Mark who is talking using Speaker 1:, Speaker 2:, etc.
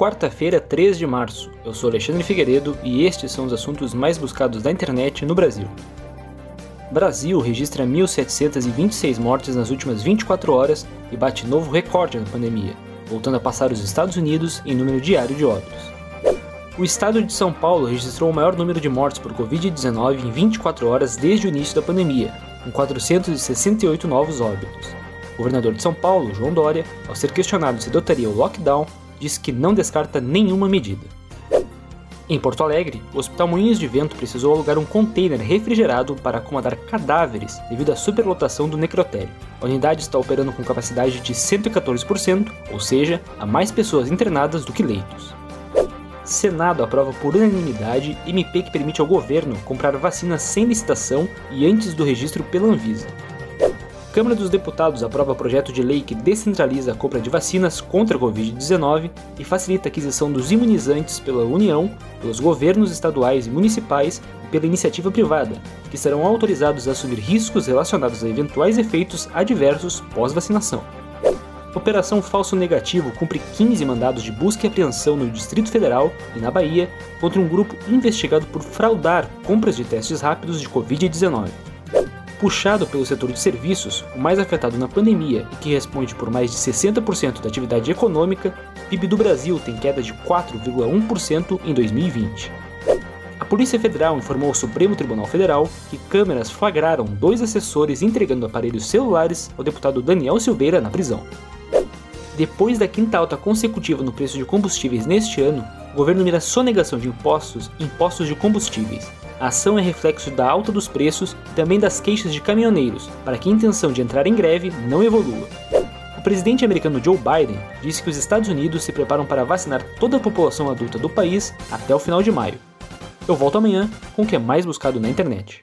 Speaker 1: Quarta-feira, 3 de março. Eu sou Alexandre Figueiredo e estes são os assuntos mais buscados da internet no Brasil. Brasil registra 1.726 mortes nas últimas 24 horas e bate novo recorde na pandemia, voltando a passar os Estados Unidos em número diário de óbitos. O estado de São Paulo registrou o maior número de mortes por Covid-19 em 24 horas desde o início da pandemia, com 468 novos óbitos. O governador de São Paulo, João Dória, ao ser questionado se adotaria o lockdown, disse que não descarta nenhuma medida. Em Porto Alegre, o Hospital Moinhos de Vento precisou alugar um container refrigerado para acomodar cadáveres devido à superlotação do necrotério. A unidade está operando com capacidade de 114%, ou seja, há mais pessoas internadas do que leitos. Senado aprova por unanimidade MP que permite ao governo comprar vacinas sem licitação e antes do registro pela Anvisa. Câmara dos Deputados aprova projeto de lei que descentraliza a compra de vacinas contra a Covid-19 e facilita a aquisição dos imunizantes pela União, pelos governos estaduais e municipais e pela iniciativa privada, que serão autorizados a assumir riscos relacionados a eventuais efeitos adversos pós-vacinação. Operação Falso Negativo cumpre 15 mandados de busca e apreensão no Distrito Federal e na Bahia contra um grupo investigado por fraudar compras de testes rápidos de Covid-19 puxado pelo setor de serviços, o mais afetado na pandemia e que responde por mais de 60% da atividade econômica, o PIB do Brasil tem queda de 4,1% em 2020. A Polícia Federal informou ao Supremo Tribunal Federal que câmeras flagraram dois assessores entregando aparelhos celulares ao deputado Daniel Silveira na prisão. Depois da quinta alta consecutiva no preço de combustíveis neste ano, o governo mira sonegação de impostos em impostos de combustíveis. A ação é reflexo da alta dos preços e também das queixas de caminhoneiros, para que a intenção de entrar em greve não evolua. O presidente americano Joe Biden disse que os Estados Unidos se preparam para vacinar toda a população adulta do país até o final de maio. Eu volto amanhã com o que é mais buscado na internet.